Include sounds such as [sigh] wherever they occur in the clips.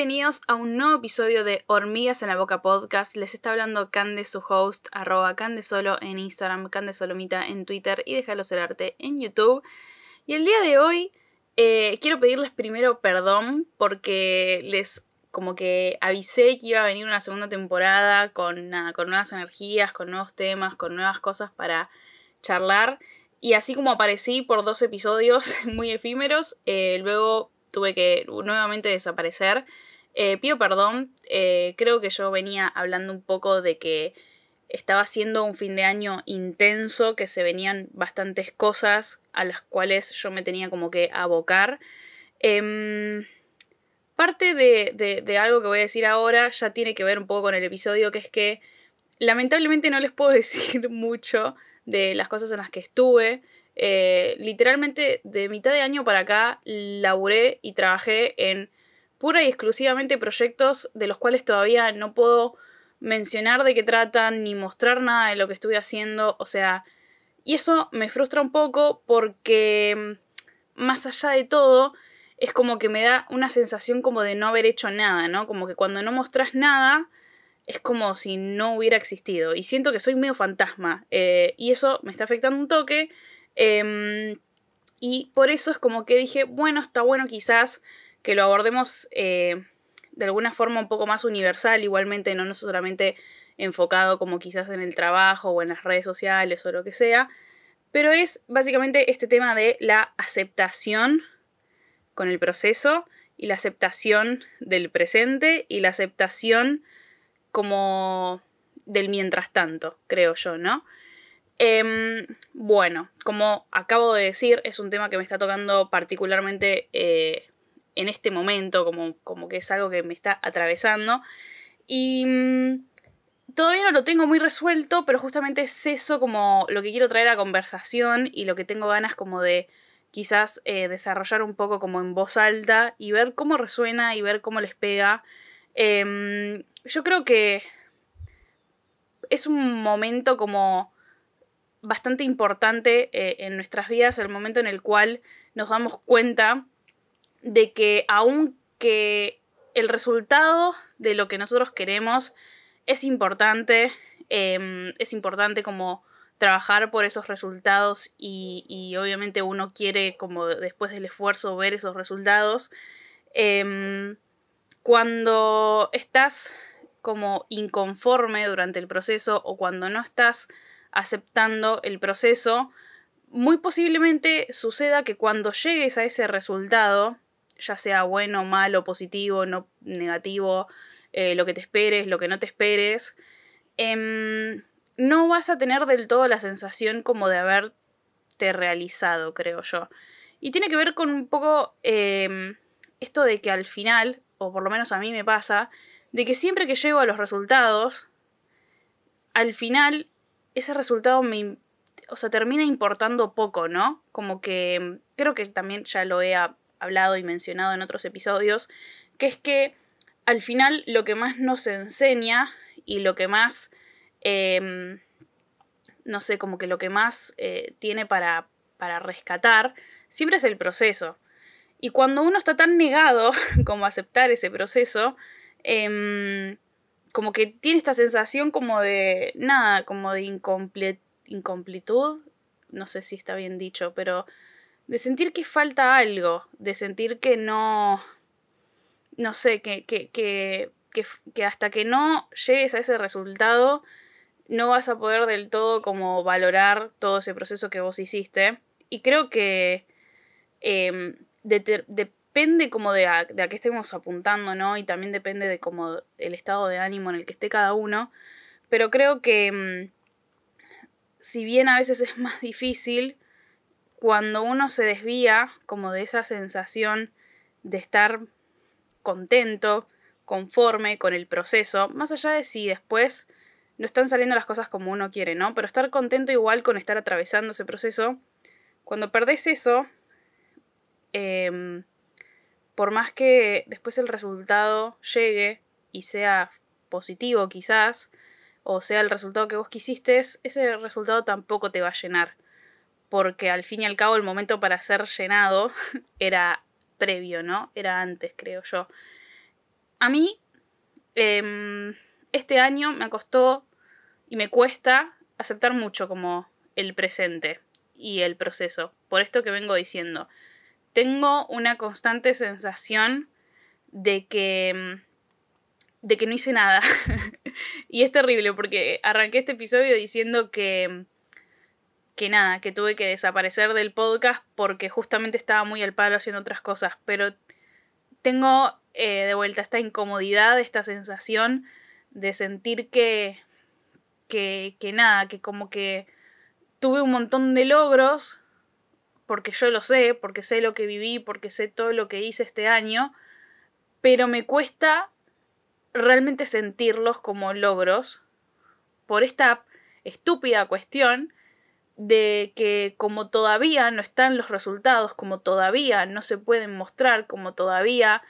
Bienvenidos a un nuevo episodio de Hormigas en la Boca Podcast. Les está hablando Cande, su host, arroba Candesolo en Instagram, Candesolomita en Twitter y Déjalo Ser Arte en YouTube. Y el día de hoy eh, quiero pedirles primero perdón porque les como que avisé que iba a venir una segunda temporada con, con nuevas energías, con nuevos temas, con nuevas cosas para charlar. Y así como aparecí por dos episodios [laughs] muy efímeros, eh, luego tuve que nuevamente desaparecer. Eh, pido perdón, eh, creo que yo venía hablando un poco de que estaba siendo un fin de año intenso, que se venían bastantes cosas a las cuales yo me tenía como que abocar. Em, parte de, de, algo que voy a decir ahora ya tiene que ver un poco con el episodio, que es que lamentablemente no les puedo [laughs] decir mucho de las cosas en las que estuve. Eh, literalmente de mitad de año para acá laburé y trabajé en pura y exclusivamente proyectos de los cuales todavía no puedo mencionar de qué tratan ni mostrar nada de lo que estuve haciendo. O sea, y eso me frustra un poco porque mm, más allá de todo es como que me da una sensación como de no haber hecho nada, ¿no? Como que cuando no mostras nada es como si no hubiera existido. Y siento que soy medio fantasma. Eh, y eso me está afectando un toque. Em, y por eso es como que dije, bueno, está bueno quizás que lo abordemos eh, de alguna forma un poco más universal, igualmente no, no solamente enfocado como quizás en el trabajo o en las redes sociales o lo que sea, pero es básicamente este tema de la aceptación con el proceso y la aceptación del presente y la aceptación como del mientras tanto, creo yo, ¿no? Em, bueno, como acabo de decir, es un tema que me está tocando particularmente eh, en este momento, como, como, que es algo que me está atravesando. Y mm, todavía no lo tengo muy resuelto, pero justamente es eso como lo que quiero traer a conversación y lo que tengo ganas como de quizás eh, desarrollar un poco como en voz alta y ver cómo resuena y ver cómo les pega. Em, yo creo que es un momento como bastante importante eh, en nuestras vidas, el momento en el cual nos damos cuenta de que aunque el resultado de lo que nosotros queremos es importante, em, es importante como trabajar por esos resultados y, y, obviamente uno quiere como después del esfuerzo ver esos resultados. Em, cuando estás como inconforme durante el proceso o cuando no estás aceptando el proceso, muy posiblemente suceda que cuando llegues a ese resultado, ya sea bueno, malo, positivo, no negativo, eh, lo que te esperes, lo que no te esperes, em, no vas a tener del todo la sensación como de haberte realizado, creo yo. Y tiene que ver con un poco em, esto de que al final, o por lo menos a mí me pasa, de que siempre que llego a los resultados, al final ese resultado me, o sea, termina importando poco, ¿no? Como que creo que también ya lo he hablado y mencionado en otros episodios, que es que al final lo que más nos enseña y lo que más, em, no sé, como que lo que más eh, tiene para, para rescatar, siempre es el proceso. Y cuando uno está tan negado [laughs] como aceptar ese proceso, eh, como que tiene esta sensación como de, nada, como de incompletud, no sé si está bien dicho, pero de sentir que falta algo, de sentir que no, no sé, que, que, que, que, hasta que no llegues a ese resultado, no vas a poder del todo como valorar todo ese proceso que vos hiciste. Y creo que de, depende como de a, de a qué estemos apuntando, ¿no? Y también depende de como el estado de ánimo en el que esté cada uno. Pero creo que mm, si bien a veces es más difícil, cuando uno se desvía como de esa sensación de estar contento, conforme con el proceso, más allá de si después no están saliendo las cosas como uno quiere, ¿no? Pero estar contento igual con estar atravesando ese proceso, cuando perdés eso, eh, por más que después el resultado llegue y sea positivo quizás, o sea el resultado que vos quisiste, ese resultado tampoco te va a llenar. Porque al fin y al cabo el momento para ser llenado [laughs] era previo, ¿no? Era antes, creo yo. a mí em, este año me costó y me cuesta aceptar mucho como el presente y el proceso. Por esto que vengo diciendo. Tengo una constante sensación de que de que no hice nada. [laughs] y es terrible porque arranqué este episodio diciendo que que nada, que tuve que desaparecer del podcast porque justamente estaba muy al palo haciendo otras cosas, pero tengo eh, de vuelta esta incomodidad, esta sensación de sentir que, que, que nada, que como que tuve un montón de logros, porque yo lo sé, porque sé lo que viví, porque sé todo lo que hice este año, pero me cuesta realmente sentirlos como logros por esta estúpida cuestión de que como todavía no están los resultados, como todavía no se pueden mostrar, como todavía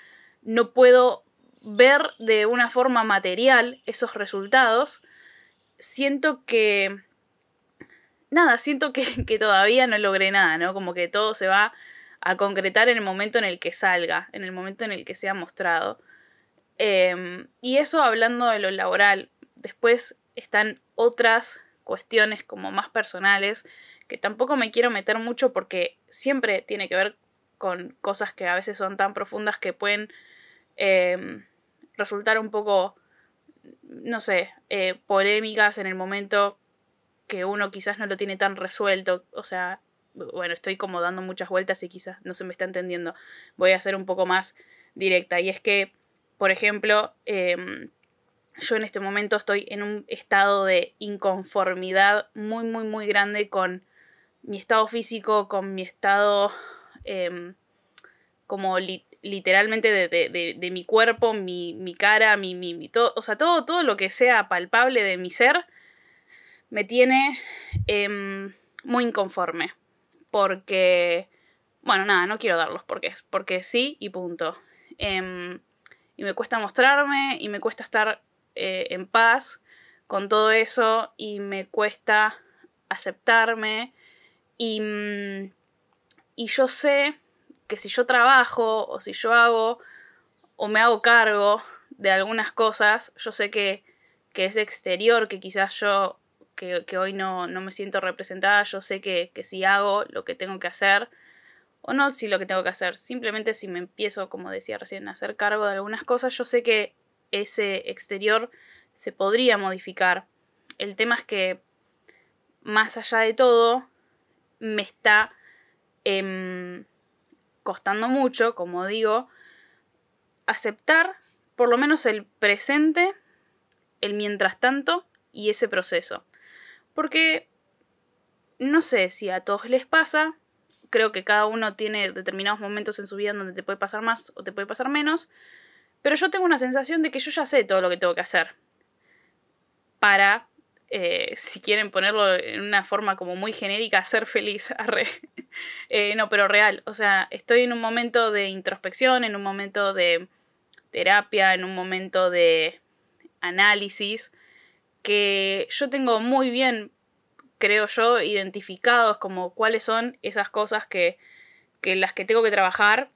no puedo ver de una forma material esos resultados, siento que... Nada, siento que, [laughs] que todavía no logré nada, ¿no? Como que todo se va a concretar en el momento en el que salga, en el momento en el que sea mostrado. Em, y eso hablando de lo laboral. Después están otras cuestiones como más personales, que tampoco me quiero meter mucho porque siempre tiene que ver con cosas que a veces son tan profundas que pueden em, resultar un poco, no sé, eh, polémicas en el momento que uno quizás no lo tiene tan resuelto. O sea, bueno, estoy como dando muchas vueltas y quizás no se me está entendiendo. Voy a ser un poco más directa. Y es que, por ejemplo, em, yo en este momento estoy en un estado de inconformidad muy, muy, muy grande con mi estado físico, con mi estado em, como literalmente de, mi cuerpo, mi, cara, mi, mi, todo, o sea, todo, todo lo que sea palpable de mi ser me tiene em, muy inconforme. Porque, bueno, nada, no quiero darlos porque es, porque sí y punto. Em, y me cuesta mostrarme y me cuesta estar eh, en paz con todo eso y me cuesta aceptarme. Y, mm, y yo sé que si yo trabajo o si yo hago o me hago cargo de algunas cosas, yo sé que, que es exterior, que quizás yo, que, hoy no, no, me siento representada, yo sé que, que si hago lo que tengo que hacer, o no si lo que tengo que hacer, simplemente si me empiezo, como decía recién, a hacer cargo de algunas cosas, yo sé que ese exterior se podría modificar. El tema es que, más allá de todo, me está em, costando mucho, como digo, aceptar por lo menos el presente, el mientras tanto y ese proceso. Porque no sé si a todos les pasa, creo que cada uno tiene determinados momentos en su vida donde te puede pasar más o te puede pasar menos, pero yo tengo una sensación de que yo ya sé todo lo que tengo que hacer para, eh, si quieren ponerlo en una forma como muy genérica, ser feliz. [laughs] eh, no, pero real. O sea, estoy en un momento de introspección, en un momento de terapia, en un momento de análisis, que yo tengo muy bien, creo yo, identificados como cuáles son esas cosas que, que las que tengo que trabajar.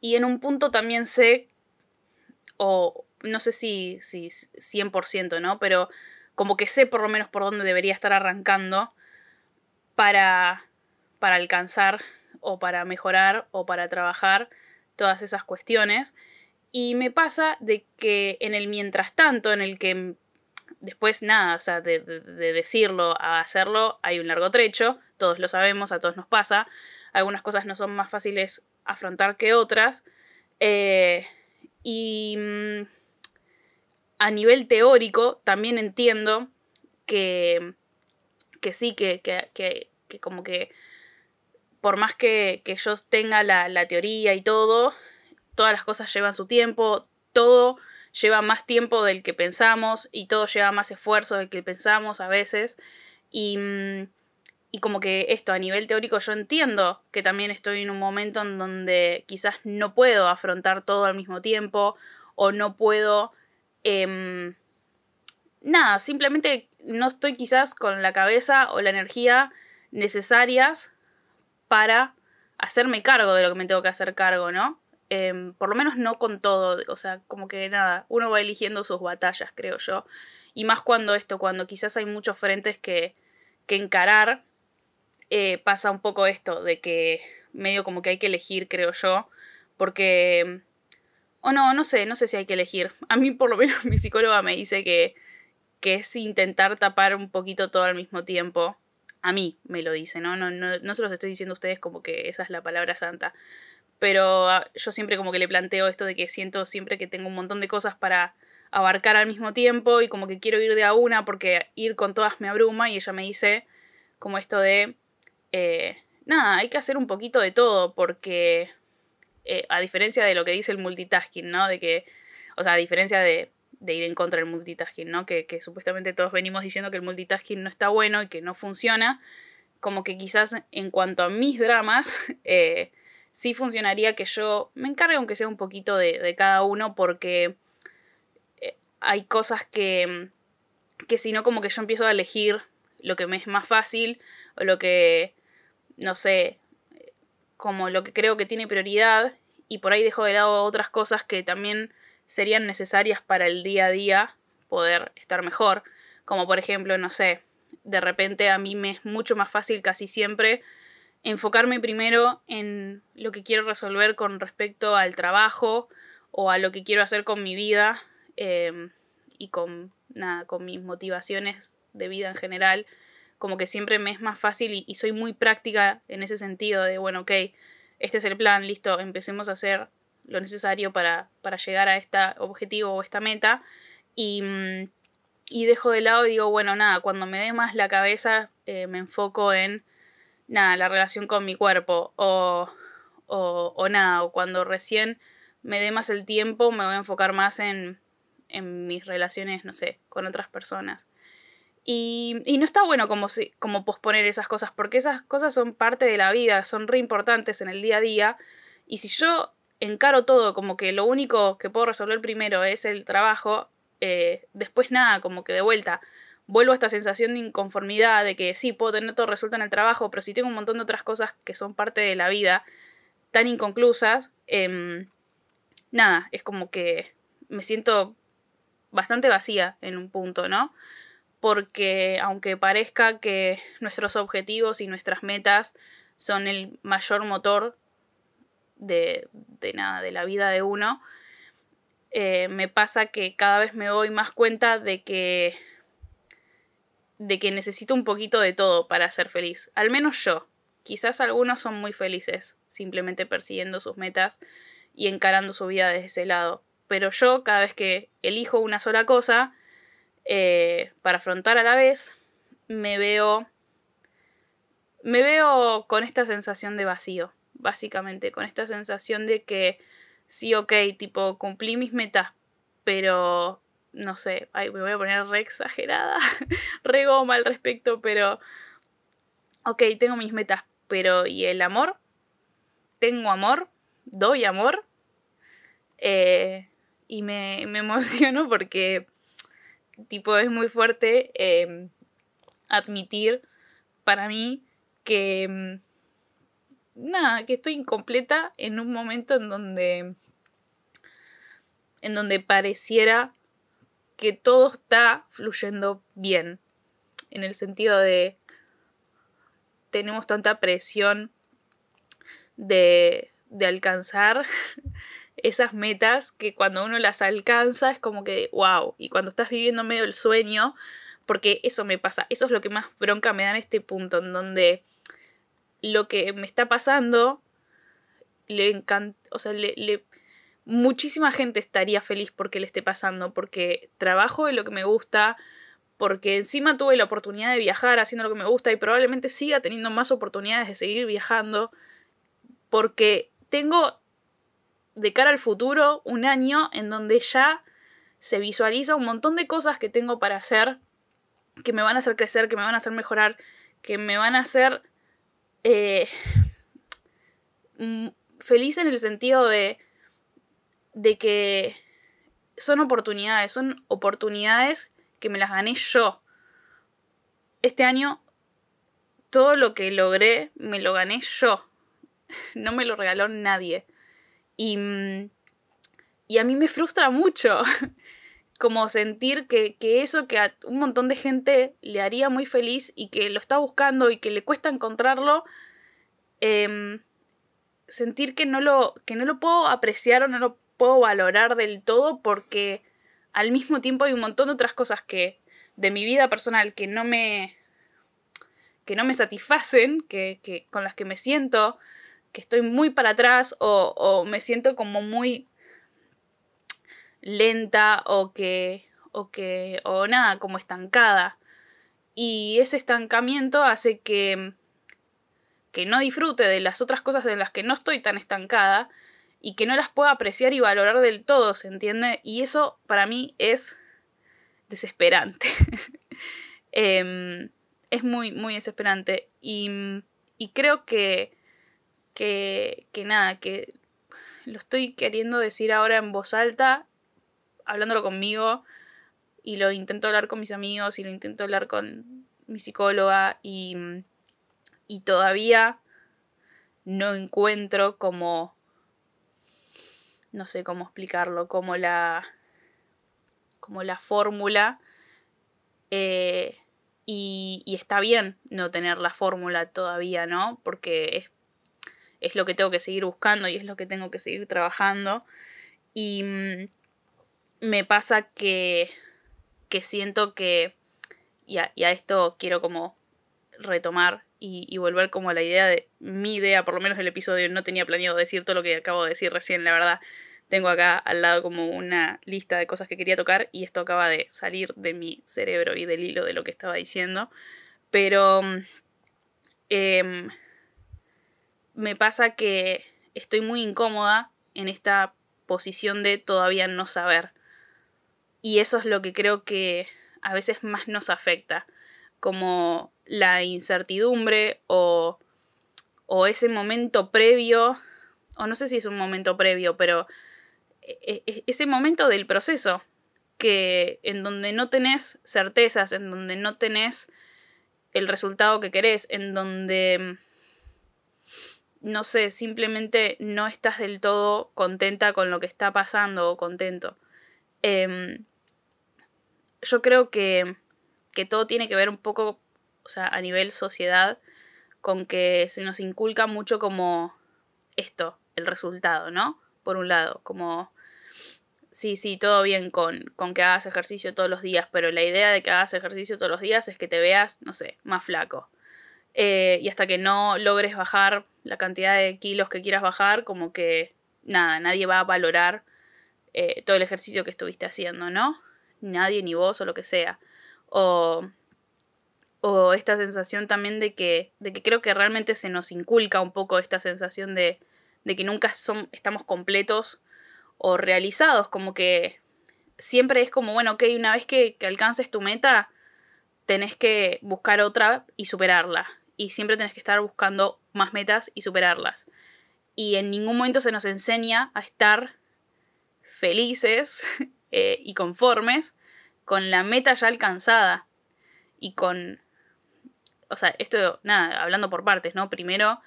Y en un punto también sé o no sé si, si 100%, ¿no? Pero como que sé por lo menos por dónde debería estar arrancando para, para alcanzar o para mejorar o para trabajar todas esas cuestiones. Y me pasa de que en el mientras tanto, en el que después nada, o sea, de, decirlo a hacerlo, hay un largo trecho, todos lo sabemos, a todos nos pasa, algunas cosas no son más fáciles afrontar que otras, eh, y mm, a nivel teórico también entiendo que, que sí, que, que, como que por más que, yo tenga la, la, teoría y todo, todas las cosas llevan su tiempo, todo lleva más tiempo del que pensamos y todo lleva más esfuerzo del que pensamos a veces. Y, mm, y como que esto a nivel teórico yo entiendo que también estoy en un momento en donde quizás no puedo afrontar todo al mismo tiempo o no puedo... Em, nada, simplemente no estoy quizás con la cabeza o la energía necesarias para hacerme cargo de lo que me tengo que hacer cargo, ¿no? Em, por lo menos no con todo, o sea, como que nada, uno va eligiendo sus batallas, creo yo. Y más cuando esto, cuando quizás hay muchos frentes que, que encarar, eh, pasa un poco esto, de que medio como que hay que elegir, creo yo, porque... O no, no sé, no sé si hay que elegir. A mí por lo menos [laughs] mi psicóloga me dice que, que es intentar tapar un poquito todo al mismo tiempo. A mí me lo dice, ¿no? No, no, no se los estoy diciendo a ustedes como que esa es la palabra santa. Pero ah, yo siempre como que le planteo esto de que siento siempre que tengo un montón de cosas para abarcar al mismo tiempo y como que quiero ir de a una porque ir con todas me abruma y ella me dice como esto de, eh, nada, hay que hacer un poquito de todo porque eh, a diferencia de lo que dice el multitasking, ¿no? De que, o sea, a diferencia de, de ir en contra del multitasking, ¿no? Que, que, supuestamente todos venimos diciendo que el multitasking no está bueno y que no funciona, como que quizás en cuanto a mis dramas, [laughs] eh, sí funcionaría que yo me encargue aunque sea un poquito de, de cada uno porque hay cosas que, que si no como que yo empiezo a elegir lo que me es más fácil o lo que, no sé, como lo que creo que tiene prioridad y por ahí dejo de lado otras cosas que también serían necesarias para el día a día poder estar mejor. Como por ejemplo, no sé, de repente a mí me es mucho más fácil casi siempre enfocarme primero en lo que quiero resolver con respecto al trabajo o a lo que quiero hacer con mi vida em, y con, nada, con mis motivaciones de vida en general. Como que siempre me es más fácil y, soy muy práctica en ese sentido de, bueno, ok, este es el plan, listo, empecemos a hacer lo necesario para, para llegar a este objetivo o esta meta. Y, mm, y dejo de lado y digo, bueno, nada, cuando me dé más la cabeza, eh, me enfoco en nada, la relación con mi cuerpo o, o, o nada, o cuando recién me dé más el tiempo, me voy a enfocar más en, en mis relaciones, no sé, con otras personas. Y, y no está bueno como, si, como posponer esas cosas, porque esas cosas son parte de la vida, son re importantes en el día a día. Y si yo encaro todo como que lo único que puedo resolver primero es el trabajo, eh, después nada, como que de vuelta vuelvo a esta sensación de inconformidad, de que sí, puedo tener todo resuelto en el trabajo, pero si tengo un montón de otras cosas que son parte de la vida tan inconclusas, eh, nada, es como que me siento bastante vacía en un punto, ¿no? Porque aunque parezca que nuestros objetivos y nuestras metas son el mayor motor de, de nada, de la vida de uno, eh, me pasa que cada vez me doy más cuenta de que de que necesito un poquito de todo para ser feliz. Al menos yo. Quizás algunos son muy felices, simplemente persiguiendo sus metas y encarando su vida desde ese lado. Pero yo, cada vez que elijo una sola cosa eh, para afrontar a la vez, me veo. Me veo con esta sensación de vacío, básicamente, con esta sensación de que sí, ok, tipo, cumplí mis metas, pero no sé, ay, me voy a poner re exagerada, [laughs] re goma al respecto, pero, ok, tengo mis metas, pero ¿y el amor? ¿Tengo amor? ¿Doy amor? Eh, y me, me, [laughs] emociono porque, tipo, es muy fuerte eh, admitir para mí que, mm, nada, que estoy incompleta en un momento en donde, en donde pareciera que todo está fluyendo bien. En el sentido de tenemos tanta presión de, de alcanzar [laughs] esas metas que cuando uno las alcanza es como que wow. Y cuando estás viviendo medio el sueño, porque eso me pasa, eso es lo que más bronca me da en este punto, en donde lo que me está pasando le encanta, o sea, le, muchísima gente estaría feliz porque le esté pasando, porque trabajo en lo que me gusta, porque encima tuve la oportunidad de viajar haciendo lo que me gusta y probablemente siga teniendo más oportunidades de seguir viajando, porque tengo de cara al futuro un año en donde ya se visualiza un montón de cosas que tengo para hacer, que me van a hacer crecer, que me van a hacer mejorar, que me van a hacer eh, feliz en el sentido de de que son oportunidades, son oportunidades que me las gané yo. Este año todo lo que logré me lo gané yo. [laughs] No me lo regaló nadie. Y, y a mí me frustra mucho [laughs] como sentir que, eso que a un montón de gente le haría muy feliz y que lo está buscando y que le cuesta encontrarlo, em, sentir que no, lo, que no lo puedo apreciar o no lo puedo valorar del todo porque al mismo tiempo hay un montón de otras cosas que de mi vida personal que no me que no me satisfacen, que, que con las que me siento que estoy muy para atrás o, o me siento como muy lenta o que o que o nada como estancada y ese estancamiento hace que que no disfrute de las otras cosas de las que no estoy tan estancada y que no las pueda apreciar y valorar del todo, ¿se entiende? Y eso para mí es desesperante. [laughs] Em, es muy, muy desesperante. Y, y creo que, que, que nada, que lo estoy queriendo decir ahora en voz alta, hablándolo conmigo, y lo intento hablar con mis amigos, y lo intento hablar con mi psicóloga, y, y todavía no encuentro como no sé cómo explicarlo, como la, como la fórmula. Eh, y, y, está bien no tener la fórmula todavía, ¿no? Porque es, es, lo que tengo que seguir buscando y es lo que tengo que seguir trabajando. Y mm, me pasa que, que siento que, y a, esto quiero como retomar y, volver como a la idea de mi idea, por lo menos el episodio, no tenía planeado decir todo lo que acabo de decir recién, la verdad. Tengo acá al lado como una lista de cosas que quería tocar y esto acaba de salir de mi cerebro y del hilo de lo que estaba diciendo. Pero eh, me pasa que estoy muy incómoda en esta posición de todavía no saber. Y eso es lo que creo que a veces más nos afecta. Como la incertidumbre o, o ese momento previo, o no sé si es un momento previo, pero e, e, ese momento del proceso, que en donde no tenés certezas, en donde no tenés el resultado que querés, en donde, no sé, simplemente no estás del todo contenta con lo que está pasando o contento. Eh, yo creo que, que todo tiene que ver un poco, o sea, a nivel sociedad, con que se nos inculca mucho como esto, el resultado, ¿no? Por un lado, como sí, sí, todo bien con, con que hagas ejercicio todos los días, pero la idea de que hagas ejercicio todos los días es que te veas, no sé, más flaco. Eh, y hasta que no logres bajar la cantidad de kilos que quieras bajar, como que nada, nadie va a valorar eh, todo el ejercicio que estuviste haciendo, ¿no? Nadie, ni vos o lo que sea. O, esta sensación también de que, de que creo que realmente se nos inculca un poco esta sensación de, de que nunca son, estamos completos o realizados, como que siempre es como, bueno, ok, una vez que, que alcances tu meta, tenés que buscar otra y superarla. Y siempre tenés que estar buscando más metas y superarlas. Y en ningún momento se nos enseña a estar felices [laughs] eh, y conformes con la meta ya alcanzada. Y con... O sea, esto, nada, hablando por partes, ¿no? Primero,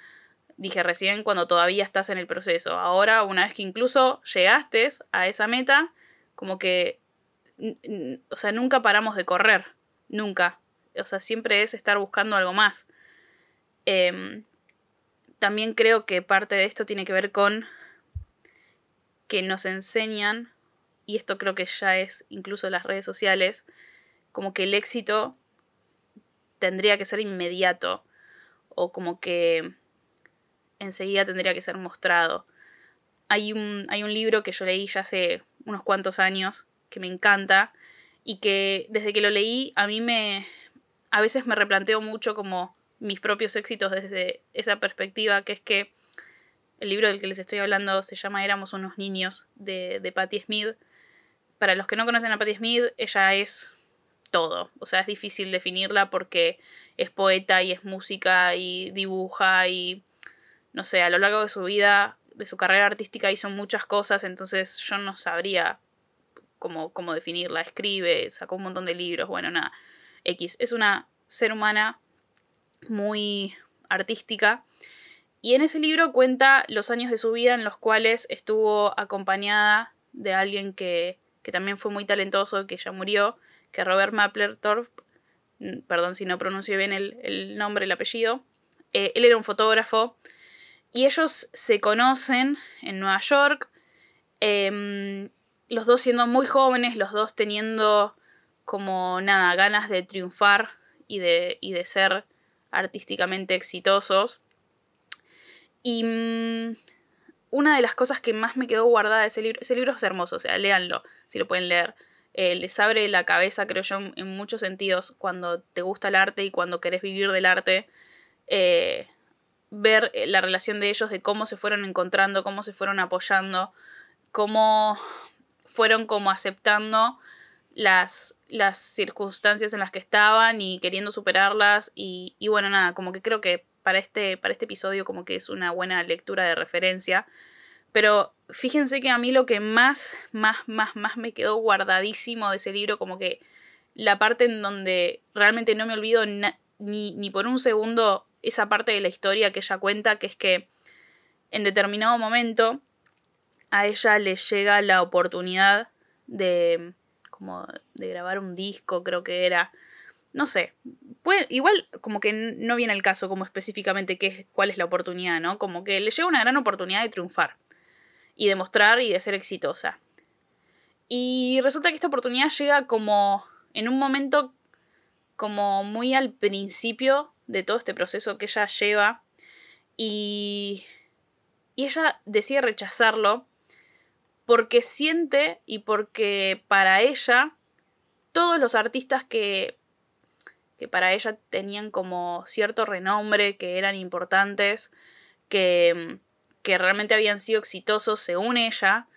dije recién, cuando todavía estás en el proceso. Ahora, una vez que incluso llegaste a esa meta, como que, o sea, nunca paramos de correr, nunca. O sea, siempre es estar buscando algo más. Eh, también creo que parte de esto tiene que ver con que nos enseñan, y esto creo que ya es incluso las redes sociales, como que el éxito tendría que ser inmediato, o como que enseguida tendría que ser mostrado. Hay un, hay un libro que yo leí ya hace unos cuantos años que me encanta y que desde que lo leí a mí me... a veces me replanteo mucho como mis propios éxitos desde esa perspectiva, que es que el libro del que les estoy hablando se llama Éramos unos niños de, de Patti Smith. Para los que no conocen a Patti Smith, ella es todo. O sea, es difícil definirla porque es poeta y es música y dibuja y no sé, a lo largo de su vida, de su carrera artística hizo muchas cosas, entonces yo no sabría cómo, cómo definirla. Escribe, sacó un montón de libros, bueno, nada. X. Es una ser humana muy artística. Y en ese libro cuenta los años de su vida en los cuales estuvo acompañada de alguien que, que también fue muy talentoso, que ya murió, que Robert Mapplethorpe, mm, perdón si no pronuncio bien el, nombre, el apellido, eh, él era un fotógrafo. Y ellos se conocen en Nueva York, em, los dos siendo muy jóvenes, los dos teniendo como nada, ganas de triunfar y de, y de ser artísticamente exitosos. Y mm, una de las cosas que más me quedó guardada de ese libro, ese libro es hermoso, o sea, léanlo, si lo pueden leer. Eh, les abre la cabeza, creo yo, en muchos sentidos, cuando te gusta el arte y cuando querés vivir del arte. Eh, ver eh, la relación de ellos, de cómo se fueron encontrando, cómo se fueron apoyando, cómo fueron como aceptando las, las circunstancias en las que estaban y queriendo superarlas y, y, bueno, nada, como que creo que para este, para este episodio como que es una buena lectura de referencia. Pero fíjense que a mí lo que más, más, más, más me quedó guardadísimo de ese libro, como que la parte en donde realmente no me olvido ni, ni por un segundo esa parte de la historia que ella cuenta, que es que en determinado momento a ella le llega la oportunidad de como de grabar un disco, creo que era. No sé. Igual como que no viene el caso como específicamente qué cuál es la oportunidad, ¿no? Como que le llega una gran oportunidad de triunfar y de mostrar y de ser exitosa. Y resulta que esta oportunidad llega como en un momento como muy al principio de todo este proceso que ella lleva y, y ella decide rechazarlo porque siente y porque para ella todos los artistas que, que para ella tenían como cierto renombre, que eran importantes, que, que realmente habían sido exitosos según ella,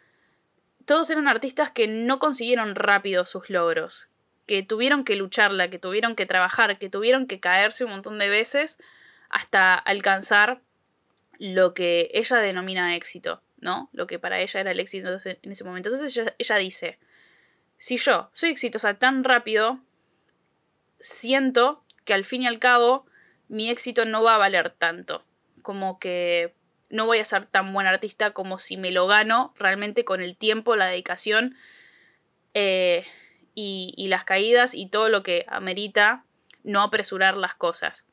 todos eran artistas que no consiguieron rápido sus logros, que tuvieron que lucharla, que tuvieron que trabajar, que tuvieron que caerse un montón de veces hasta alcanzar lo que ella denomina éxito, ¿no? Lo que para ella era el éxito en ese momento. Entonces ella, dice, si yo soy exitosa tan rápido, siento que al fin y al cabo mi éxito no va a valer tanto, como que no voy a ser tan buen artista como si me lo gano realmente con el tiempo, la dedicación eh, y, las caídas y todo lo que amerita no apresurar las cosas.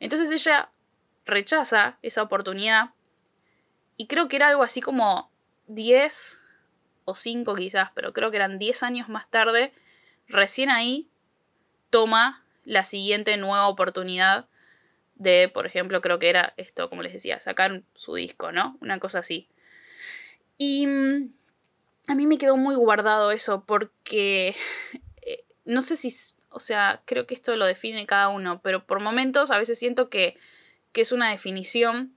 Entonces ella rechaza esa oportunidad y creo que era algo así como 10 o 5 quizás, pero creo que eran 10 años más tarde, recién ahí toma la siguiente nueva oportunidad de, por ejemplo, creo que era esto, como les decía, sacar su disco, ¿no? Una cosa así. Y mm, a mí me quedó muy guardado eso porque [laughs] eh, no sé si, o sea, creo que esto lo define cada uno, pero por momentos a veces siento que, que es una definición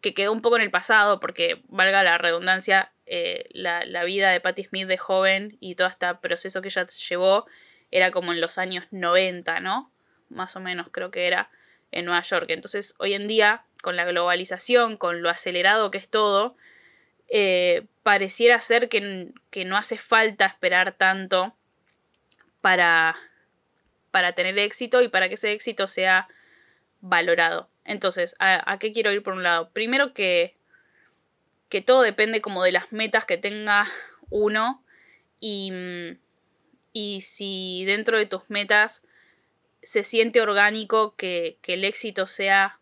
que quedó un poco en el pasado porque, valga la redundancia, eh, la, la, vida de Patti Smith de joven y todo este proceso que ella llevó era como en los años 90, ¿no? Más o menos creo que era en Nueva York. Entonces, hoy en día, con la globalización, con lo acelerado que es todo, eh, pareciera ser que, no hace falta esperar tanto para, para tener éxito y para que ese éxito sea valorado. Entonces, ¿a, qué quiero ir por un lado? Primero que, que todo depende como de las metas que tenga uno y, y si dentro de tus metas se siente orgánico que, que el éxito sea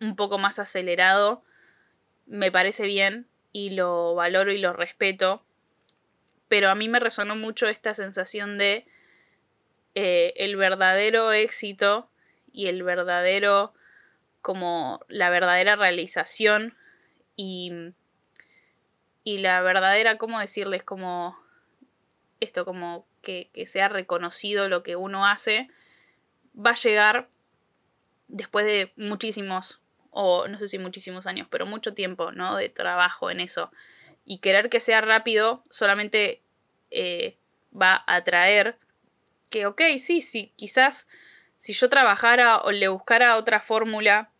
un poco más acelerado, me parece bien y lo valoro y lo respeto, pero a mí me resonó mucho esta sensación de eh, el verdadero éxito y el verdadero como la verdadera realización y, y la verdadera, ¿cómo decirles? Como esto, como que, que sea reconocido lo que uno hace, va a llegar después de muchísimos o no sé si muchísimos años, pero mucho tiempo, ¿no? De trabajo en eso. Y querer que sea rápido solamente eh, va a traer que, ok, sí, sí, quizás si yo trabajara o le buscara otra fórmula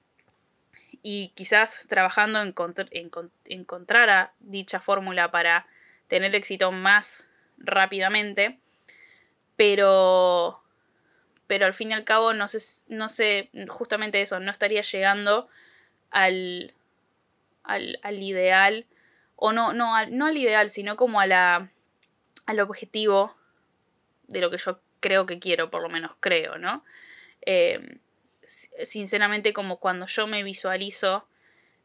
y quizás trabajando encontrara dicha fórmula para tener éxito más rápidamente, pero pero al fin y al cabo no sé, no sé justamente eso, no estaría llegando al, al, al ideal, o no, no, al, no al ideal, sino como a al objetivo de lo que yo creo que quiero, por lo menos creo, ¿no? Eh, sinceramente, como cuando yo me visualizo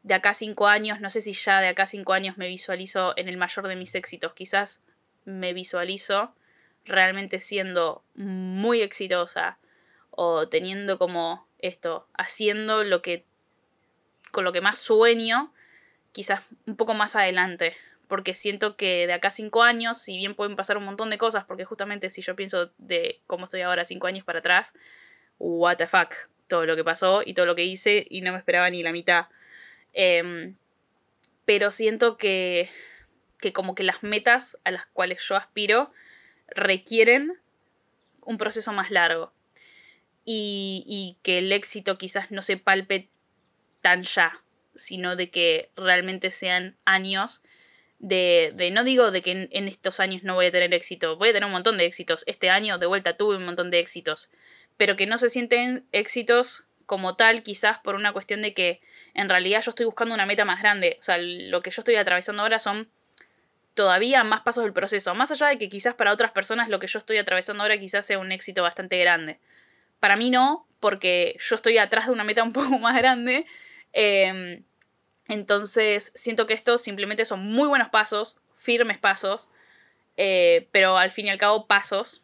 de acá cinco años, no sé si ya de acá cinco años me visualizo en el mayor de mis éxitos, quizás me visualizo realmente siendo muy exitosa o teniendo como esto, haciendo lo que con lo que más sueño, quizás un poco más adelante, porque siento que de acá cinco años, si bien pueden pasar un montón de cosas, porque justamente si yo pienso de cómo estoy ahora cinco años para atrás, what the fuck, todo lo que pasó y todo lo que hice y no me esperaba ni la mitad. Em, pero siento que, que como que las metas a las cuales yo aspiro requieren un proceso más largo. Y, y que el éxito quizás no se palpe tan ya, sino de que realmente sean años de, de no digo de que en, estos años no voy a tener éxito, voy a tener un montón de éxitos, este año de vuelta tuve un montón de éxitos, pero que no se sienten éxitos como tal, quizás por una cuestión de que en realidad yo estoy buscando una meta más grande, o sea, lo que yo estoy atravesando ahora son todavía más pasos del proceso, más allá de que quizás para otras personas lo que yo estoy atravesando ahora quizás sea un éxito bastante grande. Para mí no, porque yo estoy atrás de una meta un [laughs] poco más grande. Eh, entonces, siento que estos simplemente son muy buenos pasos, firmes pasos, eh, pero al fin y al cabo pasos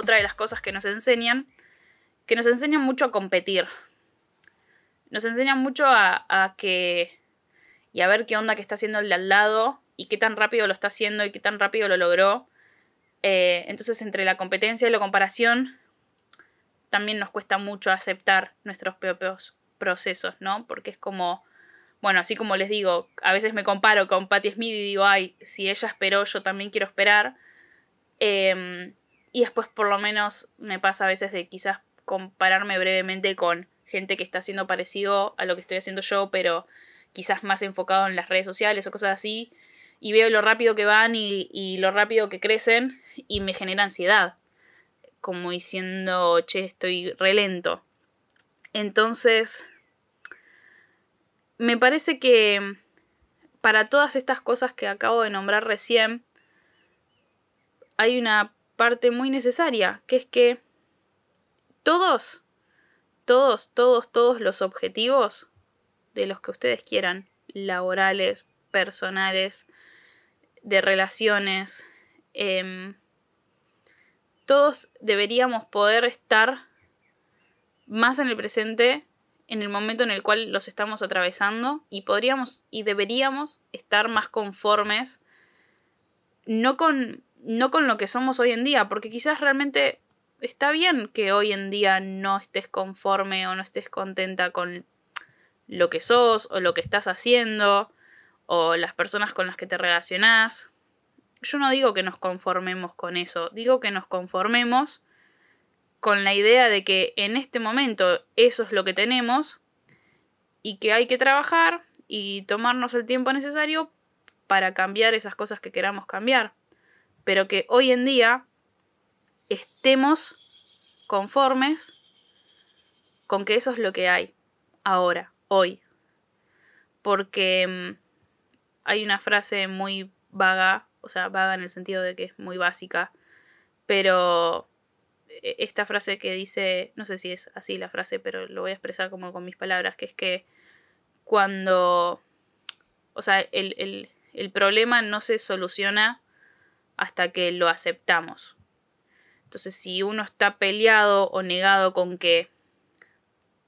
Otra de las cosas que nos enseñan, que nos enseñan mucho a competir. Nos enseñan mucho a, que... y a ver qué onda que está haciendo el de al lado y qué tan rápido lo está haciendo y qué tan rápido lo logró. Eh, entonces entre la competencia y la comparación también nos cuesta mucho aceptar nuestros propios procesos, ¿no? Porque es como, bueno, así como les digo, a veces me comparo con Patti Smith y digo, ay, si ella esperó, yo también quiero esperar. Eh, y después por lo menos me pasa a veces de quizás compararme brevemente con gente que está haciendo parecido a lo que estoy haciendo yo, pero quizás más enfocado en las redes sociales o cosas así. Y veo lo rápido que van y, lo rápido que crecen y me genera ansiedad. Como diciendo, che, estoy relento. Entonces, me parece que para todas estas cosas que acabo de nombrar recién, hay una parte muy necesaria, que es que todos, todos, todos, todos los objetivos de los que ustedes quieran, laborales, personales, de relaciones, em, todos deberíamos poder estar más en el presente en el momento en el cual los estamos atravesando y podríamos y deberíamos estar más conformes no con no con lo que somos hoy en día, porque quizás realmente está bien que hoy en día no estés conforme o no estés contenta con lo que sos o lo que estás haciendo o las personas con las que te relacionás. Yo no digo que nos conformemos con eso, digo que nos conformemos con la idea de que en este momento eso es lo que tenemos y que hay que trabajar y tomarnos el tiempo necesario para cambiar esas cosas que queramos cambiar pero que hoy en día estemos conformes con que eso es lo que hay ahora, hoy. Porque mm, hay una frase muy vaga, o sea, vaga en el sentido de que es muy básica, pero e, esta frase que dice, no sé si es así la frase, pero lo voy a expresar como con mis palabras, que es que cuando, o sea, el, el, el problema no se soluciona hasta que lo aceptamos. Entonces, si uno está peleado o negado con que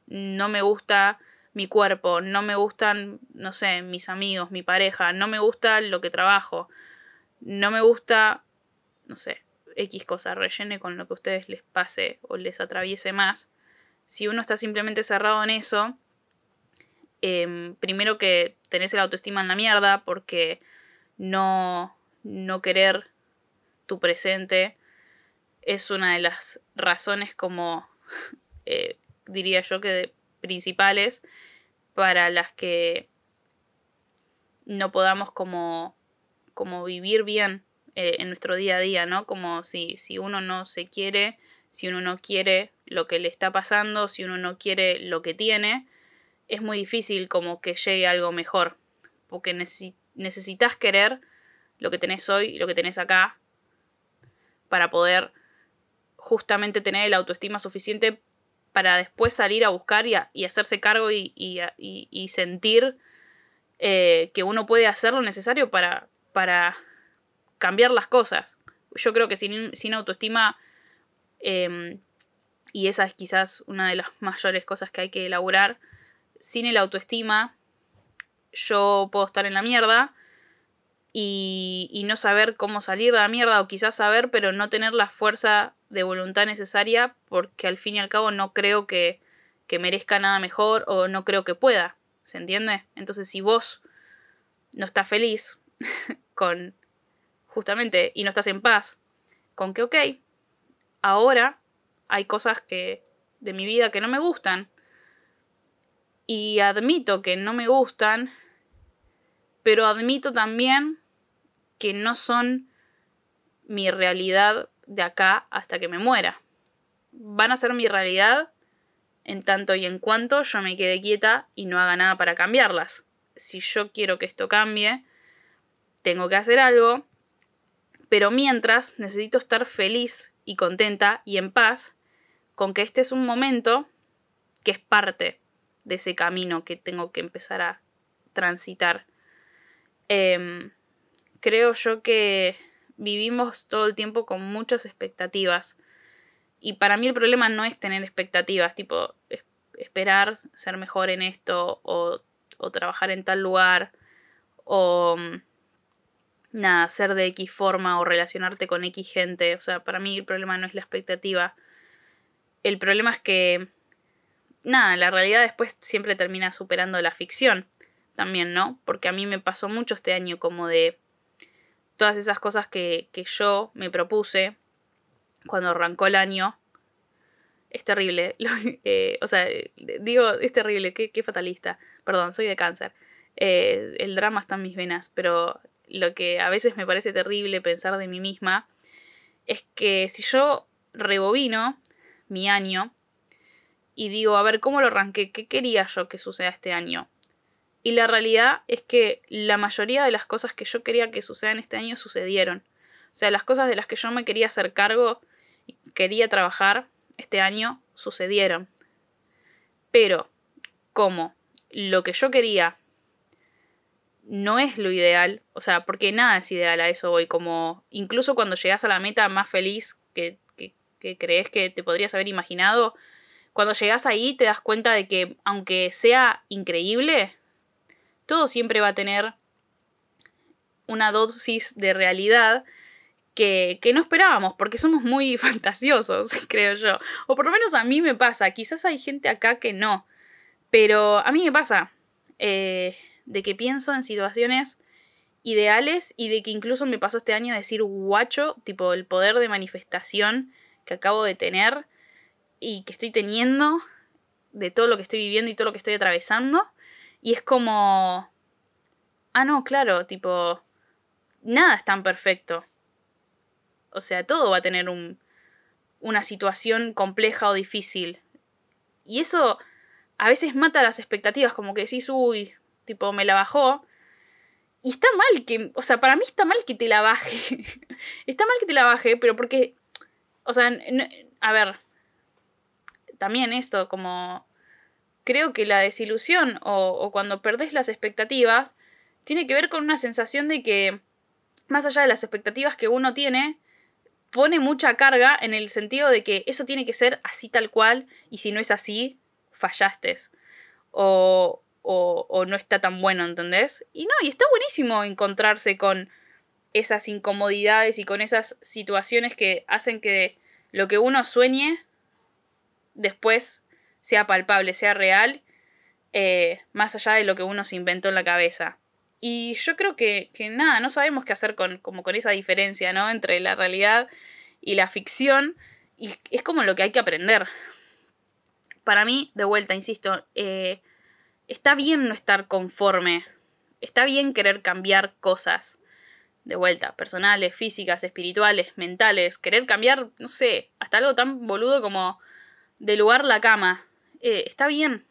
no me gusta mi cuerpo, no me gustan, no sé, mis amigos, mi pareja, no me gusta lo que trabajo, no me gusta, no sé, X cosa, rellene con lo que a ustedes les pase o les atraviese más. Si uno está simplemente cerrado en eso, em, primero que tenés el autoestima en la mierda porque no, no querer tu presente es una de las razones como [laughs] eh, diría yo que principales para las que no podamos como, como vivir bien eh, en nuestro día a día, ¿no? Como si, si uno no se quiere, si uno no quiere lo que le está pasando, si uno no quiere lo que tiene, es muy difícil como que llegue algo mejor, porque necesitas querer lo que tenés hoy y lo que tenés acá para poder justamente tener el autoestima suficiente para después salir a buscar y, hacerse cargo y, sentir eh, que uno puede hacer lo necesario para, para cambiar las cosas. Yo creo que sin, sin autoestima, em, y esa es quizás una de las mayores cosas que hay que elaborar, sin el autoestima yo puedo estar en la mierda y, y no saber cómo salir de la mierda o quizás saber pero no tener la fuerza de voluntad necesaria porque al fin y al cabo no creo que, que merezca nada mejor o no creo que pueda. ¿Se entiende? Entonces si vos no estás feliz [laughs] con justamente y no estás en paz con que ok, ahora hay cosas que de mi vida que no me gustan y admito que no me gustan, pero admito también que no son mi realidad de acá hasta que me muera. Van a ser mi realidad en tanto y en cuanto yo me quede quieta y no haga nada para cambiarlas. Si yo quiero que esto cambie, tengo que hacer algo, pero mientras necesito estar feliz y contenta y en paz con que este es un momento que es parte de ese camino que tengo que empezar a transitar. Em, creo yo que vivimos todo el tiempo con muchas expectativas. Y para mí el problema no es tener expectativas, tipo esperar ser mejor en esto o, o trabajar en tal lugar o mm, nada, ser de X forma o relacionarte con X gente. O sea, para mí el problema no es la expectativa. El problema es que, nada, la realidad después siempre termina superando la ficción también, ¿no? Porque a mí me pasó mucho este año como de todas esas cosas que, yo me propuse cuando arrancó el año. Es terrible. [laughs] Eh, o sea, digo, es terrible, qué, fatalista. Perdón, soy de cáncer. Eh, el drama está en mis venas, pero lo que a veces me parece terrible pensar de mí misma es que si yo rebobino mi año y digo, a ver, ¿cómo lo arranqué? ¿Qué quería yo que suceda este año? Y la realidad es que la mayoría de las cosas que yo quería que sucedan este año sucedieron. O sea, las cosas de las que yo me quería hacer cargo y quería trabajar este año sucedieron. Pero, como lo que yo quería no es lo ideal, o sea, porque nada es ideal a eso voy, como incluso cuando llegas a la meta más feliz que, que crees que te podrías haber imaginado, cuando llegas ahí te das cuenta de que aunque sea increíble, todo siempre va a tener una dosis de realidad que, que, no esperábamos, porque somos muy [laughs] fantasiosos, [laughs] creo yo. O por lo menos a mí me pasa, quizás hay gente acá que no, pero a mí me pasa eh, de que pienso en situaciones ideales y de que incluso me pasó este año decir guacho, tipo el poder de manifestación que acabo de tener y que estoy teniendo de todo lo que estoy viviendo y todo lo que estoy atravesando. Y es como... Ah, no, claro, tipo... Nada es tan perfecto. O sea, todo va a tener un, una situación compleja o difícil. Y eso a veces mata las expectativas, como que decís, uy, tipo, me la bajó. Y está mal que, o sea, para mí está mal que te la baje. [laughs] está mal que te la baje, pero porque, o sea, a ver, también esto, como creo que la desilusión o, cuando perdés las expectativas tiene que ver con una sensación de que, más allá de las expectativas que uno tiene, pone mucha carga en el sentido de que eso tiene que ser así tal cual y si no es así, fallaste. O, o, o no está tan bueno, ¿entendés? Y no, y está buenísimo encontrarse con esas incomodidades y con esas situaciones que hacen que lo que uno sueñe después sea palpable, sea real eh, más allá de lo que uno se inventó en la cabeza. Y yo creo que, que nada, no sabemos qué hacer con, como con esa diferencia, ¿no? Entre la realidad y la ficción. Y es como lo que hay que aprender. Para mí, de vuelta, insisto, eh, está bien no estar conforme. Está bien querer cambiar cosas. De vuelta, personales, físicas, espirituales, mentales. Querer cambiar, no sé, hasta algo tan boludo como de lugar la cama. Eh, está bien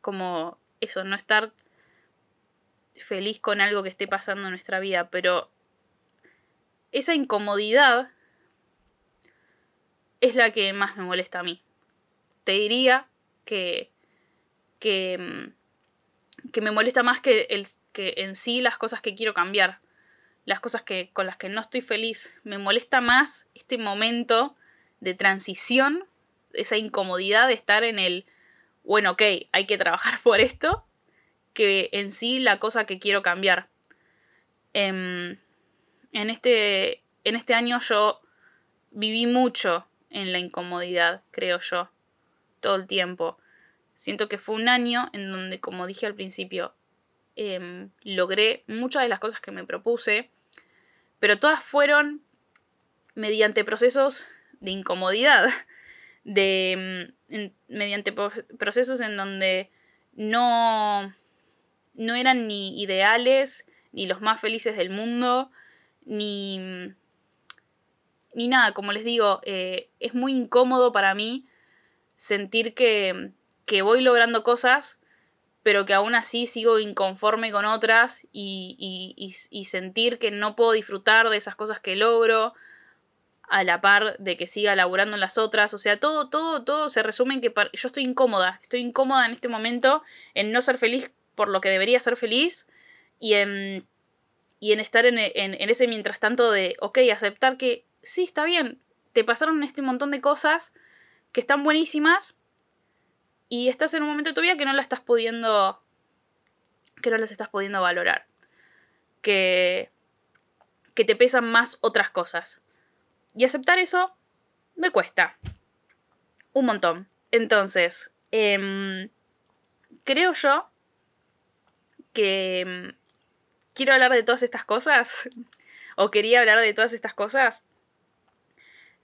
como eso, no estar feliz con algo que esté pasando en nuestra vida, pero esa incomodidad es la que más me molesta a mí. Te diría que, que, mm, que me molesta más que, el, que en sí las cosas que quiero cambiar, las cosas que, con las que no estoy feliz. Me molesta más este momento de transición, esa incomodidad de estar en el, bueno, ok, hay que trabajar [laughs] por esto, que en sí la cosa que quiero cambiar. Em, en, este, en este año yo viví mucho en la incomodidad, creo yo, todo el tiempo. Siento que fue un año en donde, como dije al principio, em, logré muchas de las cosas que me propuse, pero todas fueron mediante procesos de incomodidad, [laughs] de mediante procesos en donde no no eran ni ideales, ni los más felices del mundo, ni, ni nada, como les digo, eh, es muy incómodo para mí sentir que, que voy logrando cosas, pero que aún así sigo inconforme con otras y, y, y, sentir que no puedo disfrutar de esas cosas que logro a la par de que siga laburando en las otras. O sea, todo, todo, todo se resume en que yo estoy incómoda. Estoy incómoda en este momento en no ser feliz por lo que debería ser feliz y en, y en estar en, ese mientras tanto de, ok, aceptar que sí, está bien, te pasaron este montón de cosas que están buenísimas y estás en un momento de tu vida que no la estás pudiendo, que no las estás pudiendo valorar, que, que te pesan más otras cosas. Y aceptar eso me cuesta un montón. Entonces, em, creo yo que mm, quiero hablar de todas estas cosas, [laughs] o quería hablar de todas estas cosas,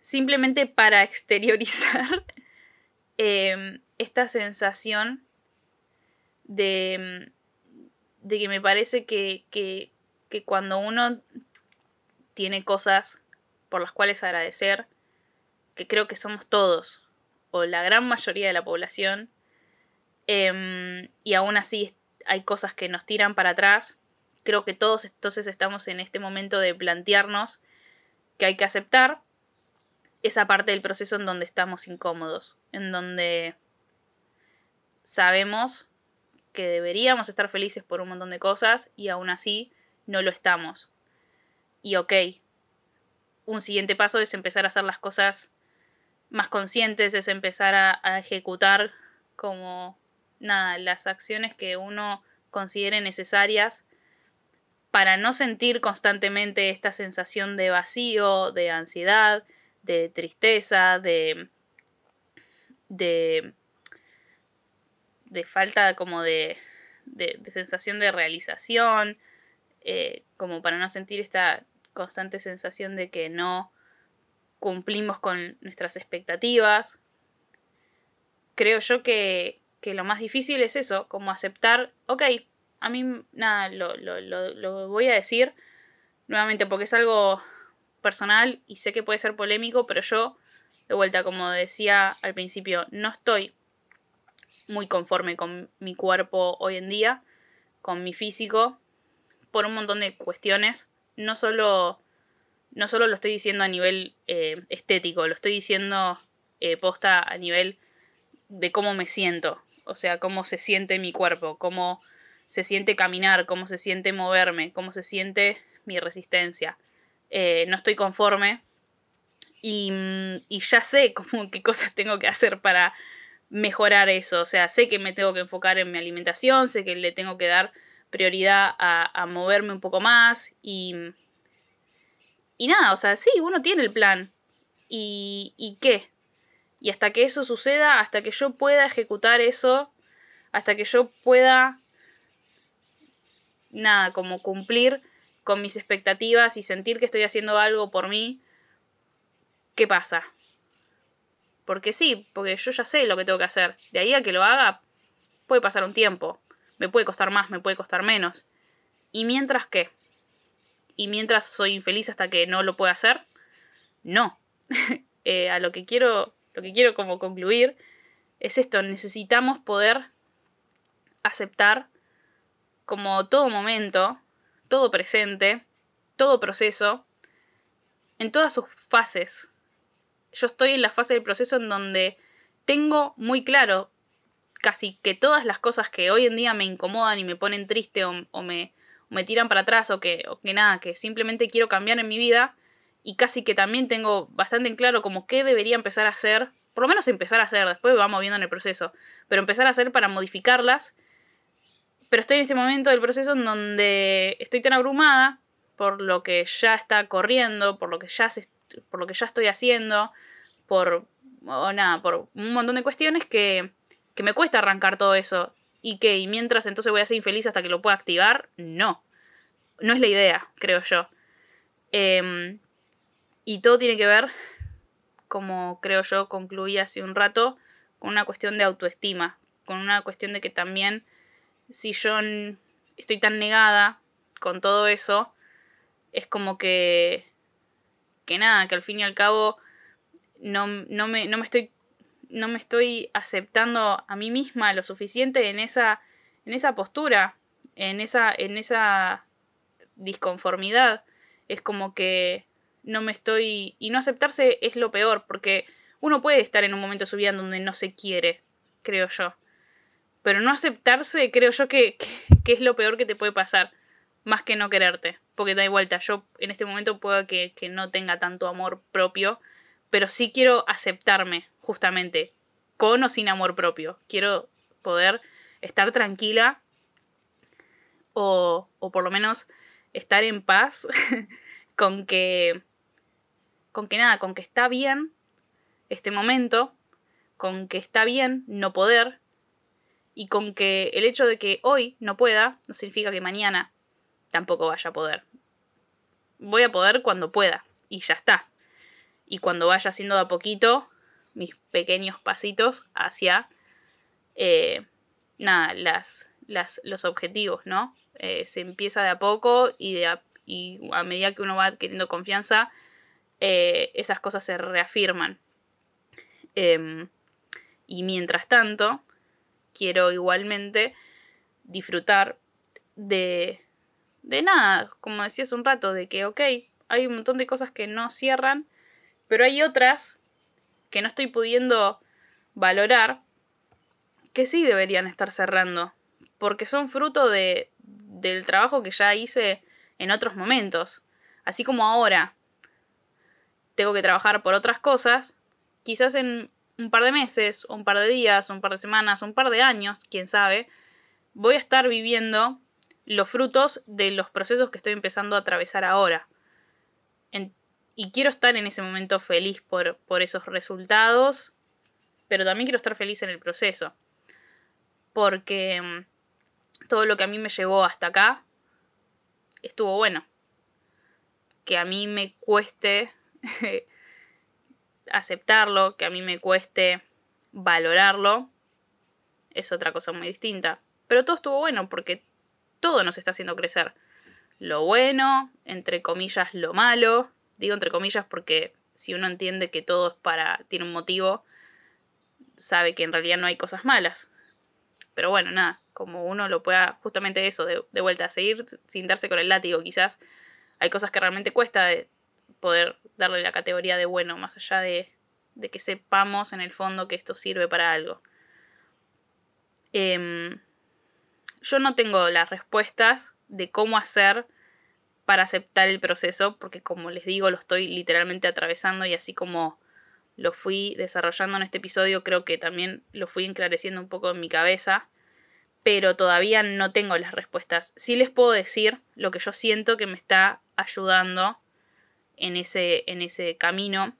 simplemente para [laughs] exteriorizar em, esta sensación de, de que me parece que, que cuando uno tiene cosas por las cuales agradecer, que creo que somos todos, o la gran mayoría de la población, em, y aún así hay cosas que nos tiran para atrás. Creo que todos entonces estamos en este momento de plantearnos que hay que aceptar esa parte del proceso en donde estamos incómodos, en donde sabemos que deberíamos estar felices por un montón de cosas y aún así no lo estamos. Y ok, un siguiente paso es empezar a hacer las cosas más conscientes, es empezar a, ejecutar como nada, las acciones que uno considere necesarias para no sentir constantemente esta sensación de vacío, de ansiedad, de tristeza, de. de. de falta como de. de, sensación de realización, eh, como para no sentir esta constante sensación de que no cumplimos con nuestras expectativas. Creo yo que, que lo más difícil es eso, como aceptar, ok, a mí nada, lo, lo, lo, voy a decir nuevamente porque es algo personal y sé que puede ser polémico, pero yo, de vuelta, como decía al principio, no estoy muy conforme con mi cuerpo hoy en día, con mi físico, por un montón de cuestiones. No solo, no solo lo estoy diciendo a nivel eh, estético, lo estoy diciendo eh, posta a nivel de cómo me siento o sea, cómo se siente mi cuerpo, cómo se siente caminar, cómo se siente moverme, cómo se siente mi resistencia. Eh, no estoy conforme y, mm, y, ya sé [laughs] cómo, qué cosas tengo que hacer para mejorar eso. O sea, sé que me tengo que enfocar en mi alimentación, sé que le tengo que dar prioridad a, moverme un poco más y... Y nada, o sea, sí, uno tiene el plan. ¿Y, y qué? Y hasta que eso suceda, hasta que yo pueda ejecutar eso, hasta que yo pueda, nada, como cumplir con mis expectativas y sentir que estoy haciendo algo por mí, ¿qué pasa? Porque sí, porque yo ya sé lo que tengo que hacer. De ahí a que lo haga, puede pasar un tiempo. Me puede costar más, me puede costar menos. ¿Y mientras qué? ¿Y mientras soy infeliz hasta que no lo pueda hacer? No. [laughs] Eh, a lo que quiero, lo que quiero como concluir es esto. Necesitamos poder aceptar como todo momento, todo presente, todo proceso, en todas sus fases. Yo estoy en la fase del proceso en donde tengo muy claro casi que todas las cosas que hoy en día me incomodan y me ponen triste o, me, me, tiran para atrás o que, o que nada, que simplemente quiero cambiar en mi vida y casi que también tengo bastante en claro como qué debería empezar a hacer, por lo menos empezar a hacer, después vamos viendo en el proceso, pero empezar a hacer para modificarlas. Pero estoy en este momento del proceso en donde estoy tan abrumada por lo que ya está corriendo, por lo que ya, se, por lo que ya estoy haciendo, por, o nada, por un montón de cuestiones que que me cuesta arrancar todo eso. ¿Y que ¿Y mientras entonces voy a ser infeliz hasta que lo pueda activar? No. No es la idea, creo yo. Em, y todo tiene que ver, como creo yo concluí hace un rato, con una cuestión de autoestima. Con una cuestión de que también, si yo estoy tan negada con todo eso, es como que. que nada, que al fin y al cabo no, no, me, no me estoy no me estoy aceptando a mí misma lo suficiente en esa, en esa postura, en esa, en esa disconformidad. Es como que no me estoy... Y no aceptarse es lo peor, porque uno puede estar en un momento de su vida en donde no se quiere, creo yo. Pero no aceptarse, creo yo que, [laughs] que, es lo peor que te puede pasar, más que no quererte. Porque da vuelta, yo en este momento puedo que, que no tenga tanto amor propio, pero sí quiero aceptarme, justamente, con o sin amor propio. Quiero poder estar tranquila o, o por lo menos estar en paz [laughs] con que con que nada, con que está bien este momento, con que está bien no poder y con que el hecho de que hoy no pueda no significa que mañana tampoco vaya a poder. Voy a poder cuando pueda y ya está. Y cuando vaya haciendo de a poquito mis pequeños pasitos hacia, eh, nada, las, los objetivos, ¿no? Eh, se empieza de a poco y, de a, y a medida que uno va adquiriendo confianza, eh, esas cosas se reafirman. Em, y mientras tanto, quiero igualmente disfrutar de, de nada, como decía hace un rato, de que, ok, hay un montón de cosas que no cierran, pero hay otras que no estoy pudiendo valorar, que sí deberían estar cerrando, porque son fruto de, del trabajo que ya hice en otros momentos. Así como ahora tengo que trabajar por otras cosas, quizás en un par de meses, un par de días, un par de semanas, un par de años, quién sabe, voy a estar viviendo los frutos de los procesos que estoy empezando a atravesar ahora. Y quiero estar en ese momento feliz por, por esos resultados, pero también quiero estar feliz en el proceso. Porque mm, todo lo que a mí me llevó hasta acá estuvo bueno. Que a mí me cueste [laughs] aceptarlo, que a mí me cueste valorarlo, es otra cosa muy distinta. Pero todo estuvo bueno porque todo nos está haciendo crecer. Lo bueno, entre comillas, lo malo, Digo entre comillas porque si uno entiende que todo es para. tiene un motivo, sabe que en realidad no hay cosas malas. Pero bueno, nada, como uno lo pueda, justamente eso, de, de vuelta, a seguir sin darse con el látigo, quizás hay cosas que realmente cuesta de poder darle la categoría de bueno, más allá de, de que sepamos en el fondo que esto sirve para algo. Em, yo no tengo las respuestas de cómo hacer para aceptar el proceso, porque como les digo, lo estoy literalmente atravesando y así como lo fui desarrollando en este episodio, creo que también lo fui enclareciendo un poco en mi cabeza, pero todavía no tengo las respuestas. Sí les puedo decir lo que yo siento que me está ayudando en ese, en ese camino,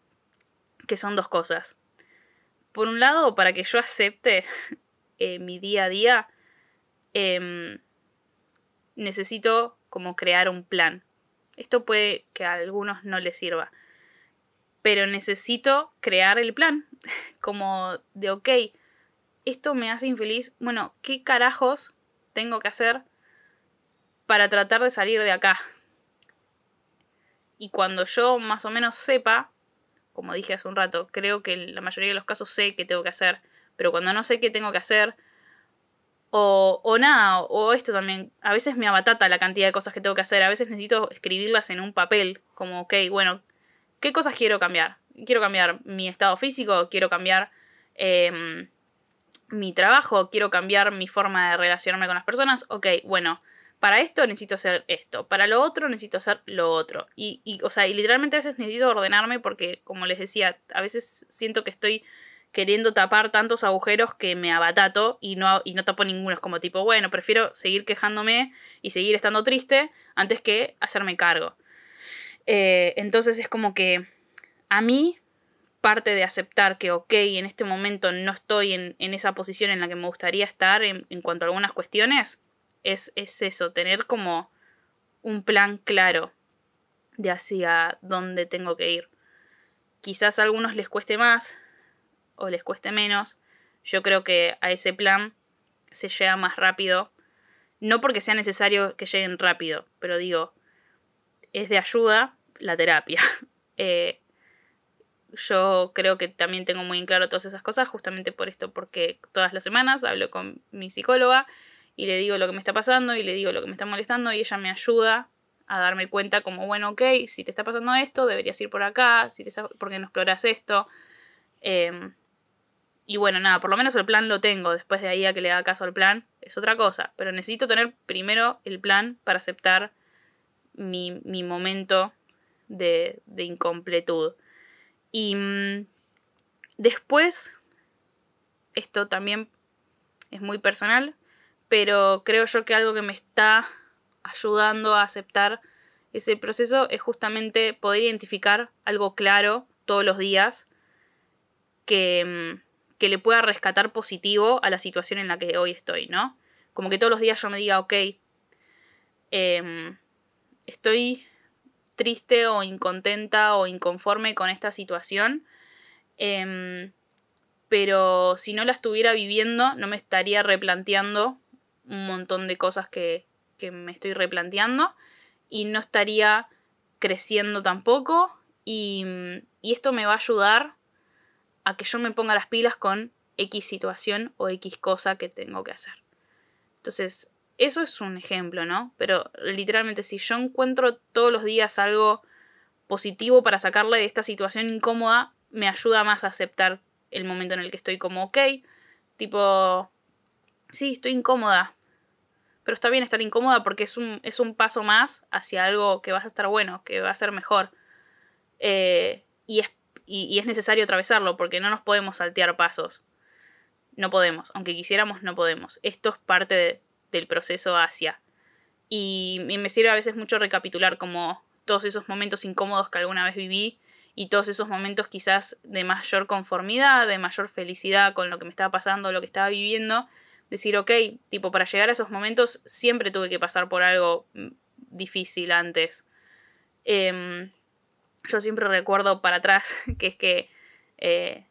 que son dos cosas. Por un lado, para que yo acepte [laughs] eh, mi día a día, em, necesito como crear un plan. Esto puede que a algunos no les sirva, pero necesito crear el plan, [laughs] como de, ok, esto me hace infeliz, bueno, ¿qué carajos tengo que hacer para tratar de salir de acá? Y cuando yo más o menos sepa, como dije hace un rato, creo que en la mayoría de los casos sé qué tengo que hacer, pero cuando no sé qué tengo que hacer, o, o nada, o esto también, a veces me abatata la cantidad de cosas que tengo que hacer, a veces necesito escribirlas en un papel, como, ok, bueno, ¿qué cosas quiero cambiar? Quiero cambiar mi estado físico, quiero cambiar em, mi trabajo, quiero cambiar mi forma de relacionarme con las personas, ok, bueno, para esto necesito hacer esto, para lo otro necesito hacer lo otro. Y, y, o sea, y literalmente a veces necesito ordenarme porque, como les decía, a veces siento que estoy queriendo tapar tantos agujeros que me abatato y no, y no tapo ninguno. Es como tipo, bueno, prefiero seguir quejándome y seguir estando triste antes que hacerme cargo. Eh, entonces es como que a mí parte de aceptar que, ok, en este momento no estoy en, esa posición en la que me gustaría estar en, en cuanto a algunas cuestiones, es, es, eso, tener como un plan claro de hacia dónde tengo que ir. Quizás a algunos les cueste más, o les cueste menos, yo creo que a ese plan se llega más rápido. No porque sea necesario que lleguen rápido, pero digo, es de ayuda la terapia. [laughs] Eh, yo creo que también tengo muy en claro todas esas cosas, justamente por esto, porque todas las semanas hablo con mi psicóloga y le digo lo que me está pasando y le digo lo que me está molestando y ella me ayuda a darme cuenta como, bueno, ok, si te está pasando esto, deberías ir por acá, si te está, ¿por qué no exploras esto? Eh, y bueno, nada, por lo menos el plan lo tengo. Después de ahí a que le haga caso al plan es otra cosa. Pero necesito tener primero el plan para aceptar mi, mi momento de, de, incompletud. Y mmm, después, esto también es muy personal, pero creo yo que algo que me está ayudando a aceptar ese proceso es justamente poder identificar algo claro todos los días que mm, que le pueda rescatar positivo a la situación en la que hoy estoy, ¿no? Como que todos los días yo me diga, ok, eh, estoy triste o incontenta o inconforme con esta situación, eh, pero si no la estuviera viviendo no me estaría replanteando un montón de cosas que, que me estoy replanteando y no estaría creciendo tampoco y, y esto me va a ayudar a que yo me ponga las pilas con X situación o X cosa que tengo que hacer. Entonces, eso es un ejemplo, ¿no? Pero literalmente si yo encuentro todos los días algo positivo para sacarle de esta situación incómoda, me ayuda más a aceptar el momento en el que estoy como, ok, tipo, sí, estoy incómoda, pero está bien estar incómoda porque es un, es un paso más hacia algo que va a estar bueno, que va a ser mejor. Eh, y es y, es necesario atravesarlo porque no nos podemos saltear pasos. No podemos, aunque quisiéramos, no podemos. Esto es parte del proceso hacia. Y, y me sirve a veces mucho recapitular como todos esos momentos incómodos que alguna vez viví y todos esos momentos quizás de mayor conformidad, de mayor felicidad con lo que me estaba pasando, lo que estaba viviendo, decir, ok, tipo, para llegar a esos momentos siempre tuve que pasar por algo mm, difícil antes. Eh, yo siempre recuerdo para atrás [laughs] que es que eh,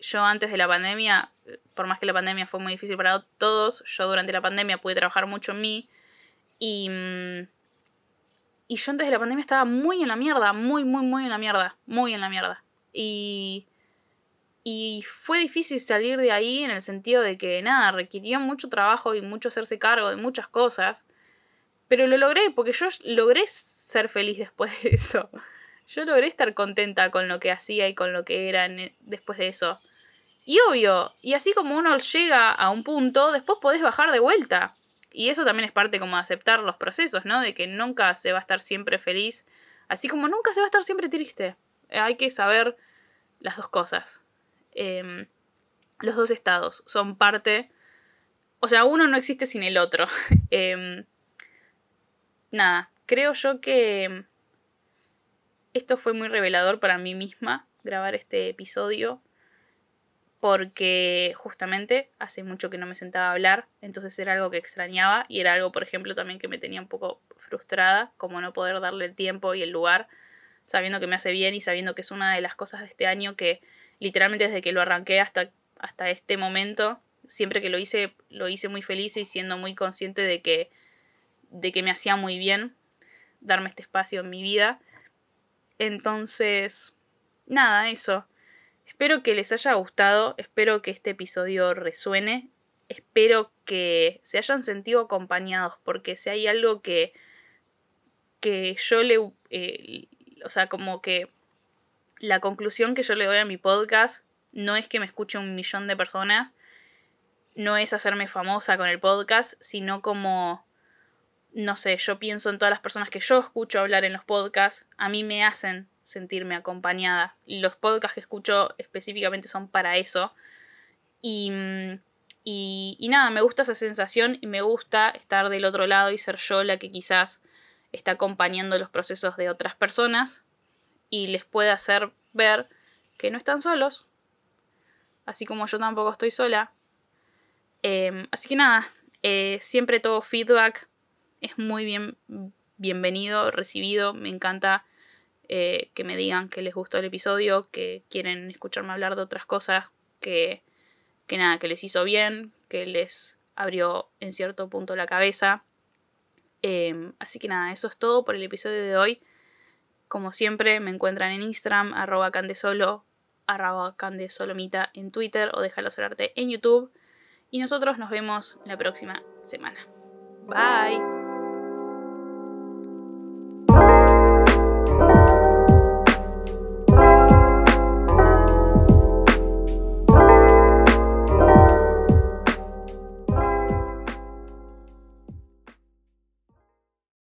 yo antes de la pandemia, por más que la pandemia fue muy difícil para todos, yo durante la pandemia pude trabajar mucho en mí y... Mm, y yo antes de la pandemia estaba muy en la mierda, muy, muy, muy en la mierda, muy en la mierda. Y... Y fue difícil salir de ahí en el sentido de que nada, requirió mucho trabajo y mucho hacerse cargo de muchas cosas. Pero lo logré, porque yo logré ser feliz [laughs] después de eso yo logré estar contenta con lo que hacía y con lo que era después de eso. Y obvio, y así como uno llega a un punto, después podés bajar de vuelta. Y eso también es parte como de aceptar los procesos, ¿no? De que nunca se va a estar siempre feliz, así como nunca se va a estar siempre triste. Hay que saber las dos cosas. Eh, los dos estados son parte... O sea, uno no existe sin el otro. [laughs] eh, nada, creo yo que esto fue muy revelador para mí misma, grabar este episodio, porque justamente hace mucho que no me sentaba a hablar, entonces era algo que extrañaba y era algo, por ejemplo, también que me tenía un poco frustrada, como no poder darle el tiempo y el lugar, sabiendo que me hace bien y sabiendo que es una de las cosas de este año que literalmente desde que lo arranqué hasta, hasta este momento, siempre que lo hice, lo hice muy feliz y siendo muy consciente de que, de que me hacía muy bien darme este espacio en mi vida. Entonces, nada, eso. Espero que les haya gustado, espero que este episodio resuene, espero que se hayan sentido acompañados, porque si hay algo que, que yo le... Eh, o sea, como que la conclusión que yo le doy a mi podcast no es que me escuche un millón de personas, no es hacerme famosa con el podcast, sino como, no sé, yo pienso en todas las personas que yo escucho hablar en los podcasts, a mí me hacen sentirme acompañada. Los podcasts que escucho específicamente son para eso. Y, y, y, nada, me gusta esa sensación y me gusta estar del otro lado y ser yo la que quizás está acompañando los procesos de otras personas y les puede hacer ver que no están solos, así como yo tampoco estoy sola. Em, así que nada, eh, siempre todo feedback es muy bien, bienvenido, recibido, me encanta eh, que me digan que les gustó el episodio, que quieren escucharme hablar de otras cosas, que, que nada, que les hizo bien, que les abrió en cierto punto la cabeza. Em, así que nada, eso es todo por el episodio de hoy. Como siempre, me encuentran en Instagram, arroba candesolo, arroba candesolomita en Twitter o déjalo arte en YouTube. Y nosotros nos vemos la próxima semana. Bye.